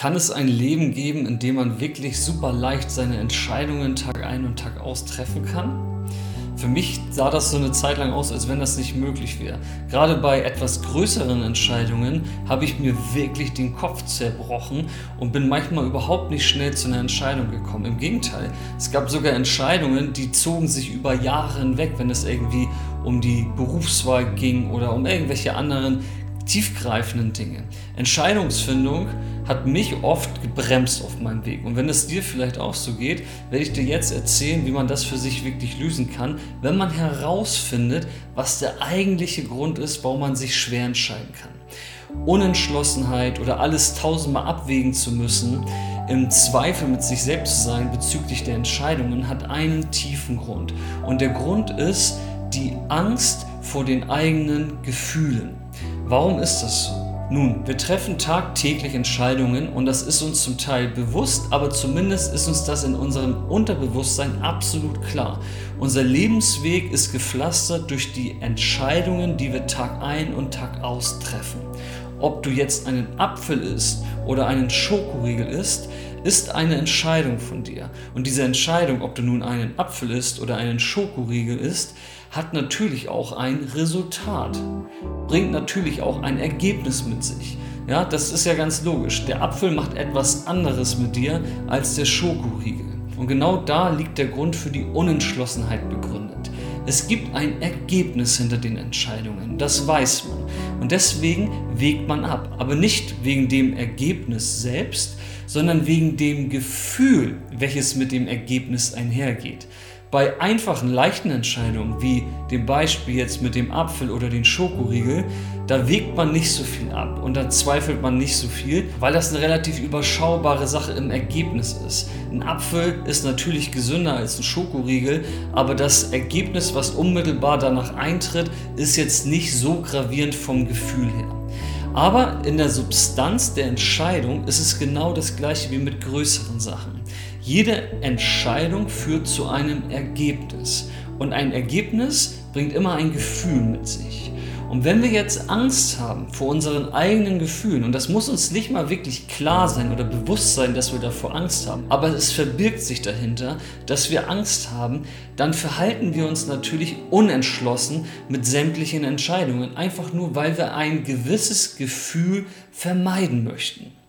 Kann es ein Leben geben, in dem man wirklich super leicht seine Entscheidungen Tag ein und Tag aus treffen kann? Für mich sah das so eine Zeit lang aus, als wenn das nicht möglich wäre. Gerade bei etwas größeren Entscheidungen habe ich mir wirklich den Kopf zerbrochen und bin manchmal überhaupt nicht schnell zu einer Entscheidung gekommen. Im Gegenteil, es gab sogar Entscheidungen, die zogen sich über Jahre hinweg, wenn es irgendwie um die Berufswahl ging oder um irgendwelche anderen tiefgreifenden Dinge. Entscheidungsfindung hat mich oft gebremst auf meinem Weg. Und wenn es dir vielleicht auch so geht, werde ich dir jetzt erzählen, wie man das für sich wirklich lösen kann, wenn man herausfindet, was der eigentliche Grund ist, warum man sich schwer entscheiden kann. Unentschlossenheit oder alles tausendmal abwägen zu müssen, im Zweifel mit sich selbst zu sein bezüglich der Entscheidungen, hat einen tiefen Grund. Und der Grund ist die Angst vor den eigenen Gefühlen. Warum ist das so? Nun, wir treffen tagtäglich Entscheidungen und das ist uns zum Teil bewusst, aber zumindest ist uns das in unserem Unterbewusstsein absolut klar. Unser Lebensweg ist gepflastert durch die Entscheidungen, die wir Tag ein und Tag aus treffen. Ob du jetzt einen Apfel isst oder einen Schokoriegel isst, ist eine Entscheidung von dir. Und diese Entscheidung, ob du nun einen Apfel isst oder einen Schokoriegel isst, hat natürlich auch ein Resultat, bringt natürlich auch ein Ergebnis mit sich. Ja, das ist ja ganz logisch. Der Apfel macht etwas anderes mit dir als der Schokoriegel. Und genau da liegt der Grund für die Unentschlossenheit begründet. Es gibt ein Ergebnis hinter den Entscheidungen, das weiß man. Und deswegen wägt man ab. Aber nicht wegen dem Ergebnis selbst, sondern wegen dem Gefühl, welches mit dem Ergebnis einhergeht. Bei einfachen, leichten Entscheidungen, wie dem Beispiel jetzt mit dem Apfel oder den Schokoriegel, da wägt man nicht so viel ab und da zweifelt man nicht so viel, weil das eine relativ überschaubare Sache im Ergebnis ist. Ein Apfel ist natürlich gesünder als ein Schokoriegel, aber das Ergebnis, was unmittelbar danach eintritt, ist jetzt nicht so gravierend vom Gefühl her. Aber in der Substanz der Entscheidung ist es genau das gleiche wie mit größeren Sachen. Jede Entscheidung führt zu einem Ergebnis. Und ein Ergebnis bringt immer ein Gefühl mit sich. Und wenn wir jetzt Angst haben vor unseren eigenen Gefühlen, und das muss uns nicht mal wirklich klar sein oder bewusst sein, dass wir davor Angst haben, aber es verbirgt sich dahinter, dass wir Angst haben, dann verhalten wir uns natürlich unentschlossen mit sämtlichen Entscheidungen, einfach nur weil wir ein gewisses Gefühl vermeiden möchten.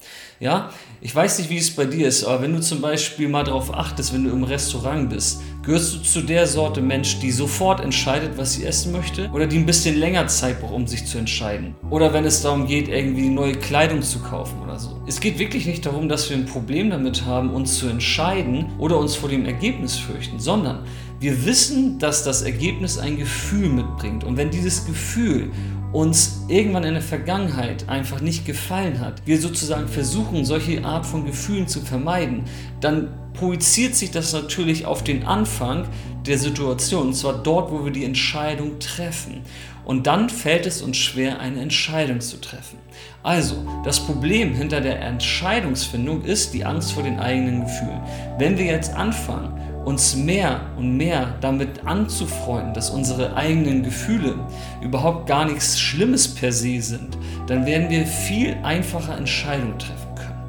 Ja, ich weiß nicht, wie es bei dir ist, aber wenn du zum Beispiel mal darauf achtest, wenn du im Restaurant bist, gehörst du zu der Sorte Mensch, die sofort entscheidet, was sie essen möchte oder die ein bisschen länger Zeit braucht, um sich zu entscheiden? Oder wenn es darum geht, irgendwie neue Kleidung zu kaufen oder so. Es geht wirklich nicht darum, dass wir ein Problem damit haben, uns zu entscheiden oder uns vor dem Ergebnis fürchten, sondern wir wissen, dass das Ergebnis ein Gefühl mitbringt. Und wenn dieses Gefühl uns irgendwann in der Vergangenheit einfach nicht gefallen hat, wir sozusagen versuchen, solche Art von Gefühlen zu vermeiden, dann projiziert sich das natürlich auf den Anfang der Situation, und zwar dort, wo wir die Entscheidung treffen. Und dann fällt es uns schwer, eine Entscheidung zu treffen. Also, das Problem hinter der Entscheidungsfindung ist die Angst vor den eigenen Gefühlen. Wenn wir jetzt anfangen, uns mehr und mehr damit anzufreunden, dass unsere eigenen Gefühle überhaupt gar nichts Schlimmes per se sind, dann werden wir viel einfacher Entscheidungen treffen können.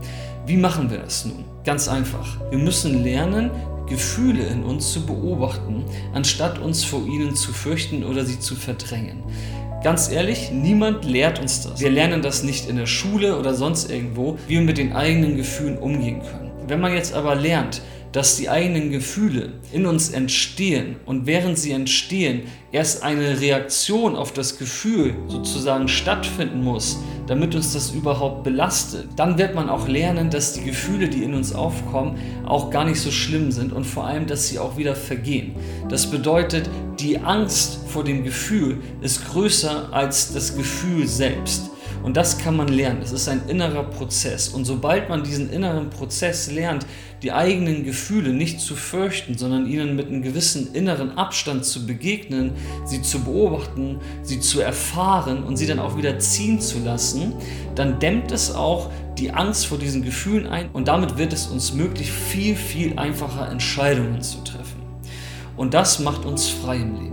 Wie machen wir das nun? Ganz einfach. Wir müssen lernen, Gefühle in uns zu beobachten, anstatt uns vor ihnen zu fürchten oder sie zu verdrängen. Ganz ehrlich, niemand lehrt uns das. Wir lernen das nicht in der Schule oder sonst irgendwo, wie wir mit den eigenen Gefühlen umgehen können. Wenn man jetzt aber lernt, dass die eigenen Gefühle in uns entstehen und während sie entstehen, erst eine Reaktion auf das Gefühl sozusagen stattfinden muss, damit uns das überhaupt belastet, dann wird man auch lernen, dass die Gefühle, die in uns aufkommen, auch gar nicht so schlimm sind und vor allem, dass sie auch wieder vergehen. Das bedeutet, die Angst vor dem Gefühl ist größer als das Gefühl selbst. Und das kann man lernen. Das ist ein innerer Prozess. Und sobald man diesen inneren Prozess lernt, die eigenen Gefühle nicht zu fürchten, sondern ihnen mit einem gewissen inneren Abstand zu begegnen, sie zu beobachten, sie zu erfahren und sie dann auch wieder ziehen zu lassen, dann dämmt es auch die Angst vor diesen Gefühlen ein und damit wird es uns möglich, viel, viel einfacher Entscheidungen zu treffen. Und das macht uns frei im Leben.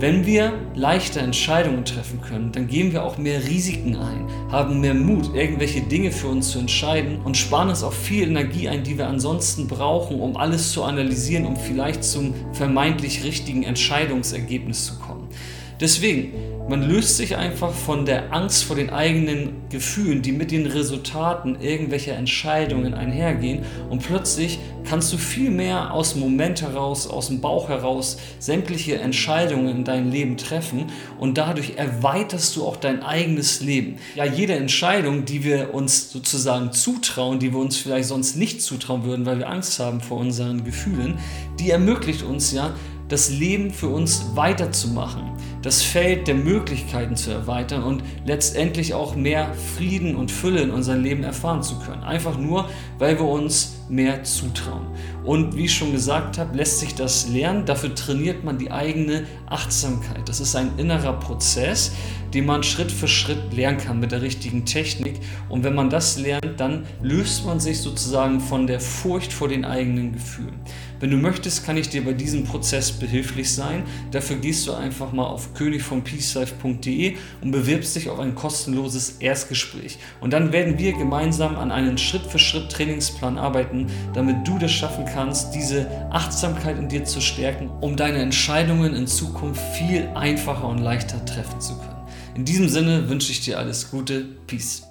Wenn wir leichter Entscheidungen treffen können, dann gehen wir auch mehr Risiken ein, haben mehr Mut, irgendwelche Dinge für uns zu entscheiden und sparen uns auch viel Energie ein, die wir ansonsten brauchen, um alles zu analysieren, um vielleicht zum vermeintlich richtigen Entscheidungsergebnis zu kommen. Deswegen, man löst sich einfach von der Angst vor den eigenen Gefühlen, die mit den Resultaten irgendwelcher Entscheidungen einhergehen. Und plötzlich kannst du viel mehr aus dem Moment heraus, aus dem Bauch heraus sämtliche Entscheidungen in deinem Leben treffen. Und dadurch erweiterst du auch dein eigenes Leben. Ja, jede Entscheidung, die wir uns sozusagen zutrauen, die wir uns vielleicht sonst nicht zutrauen würden, weil wir Angst haben vor unseren Gefühlen, die ermöglicht uns ja, das Leben für uns weiterzumachen, das Feld der Möglichkeiten zu erweitern und letztendlich auch mehr Frieden und Fülle in unserem Leben erfahren zu können. Einfach nur, weil wir uns mehr zutrauen. Und wie ich schon gesagt habe, lässt sich das lernen. Dafür trainiert man die eigene Achtsamkeit. Das ist ein innerer Prozess, den man Schritt für Schritt lernen kann mit der richtigen Technik. Und wenn man das lernt, dann löst man sich sozusagen von der Furcht vor den eigenen Gefühlen. Wenn du möchtest, kann ich dir bei diesem Prozess behilflich sein. Dafür gehst du einfach mal auf königvonpeacelife.de und bewirbst dich auf ein kostenloses Erstgespräch. Und dann werden wir gemeinsam an einem Schritt-für-Schritt-Trainingsplan arbeiten, damit du das schaffen kannst, diese Achtsamkeit in dir zu stärken, um deine Entscheidungen in Zukunft viel einfacher und leichter treffen zu können. In diesem Sinne wünsche ich dir alles Gute. Peace.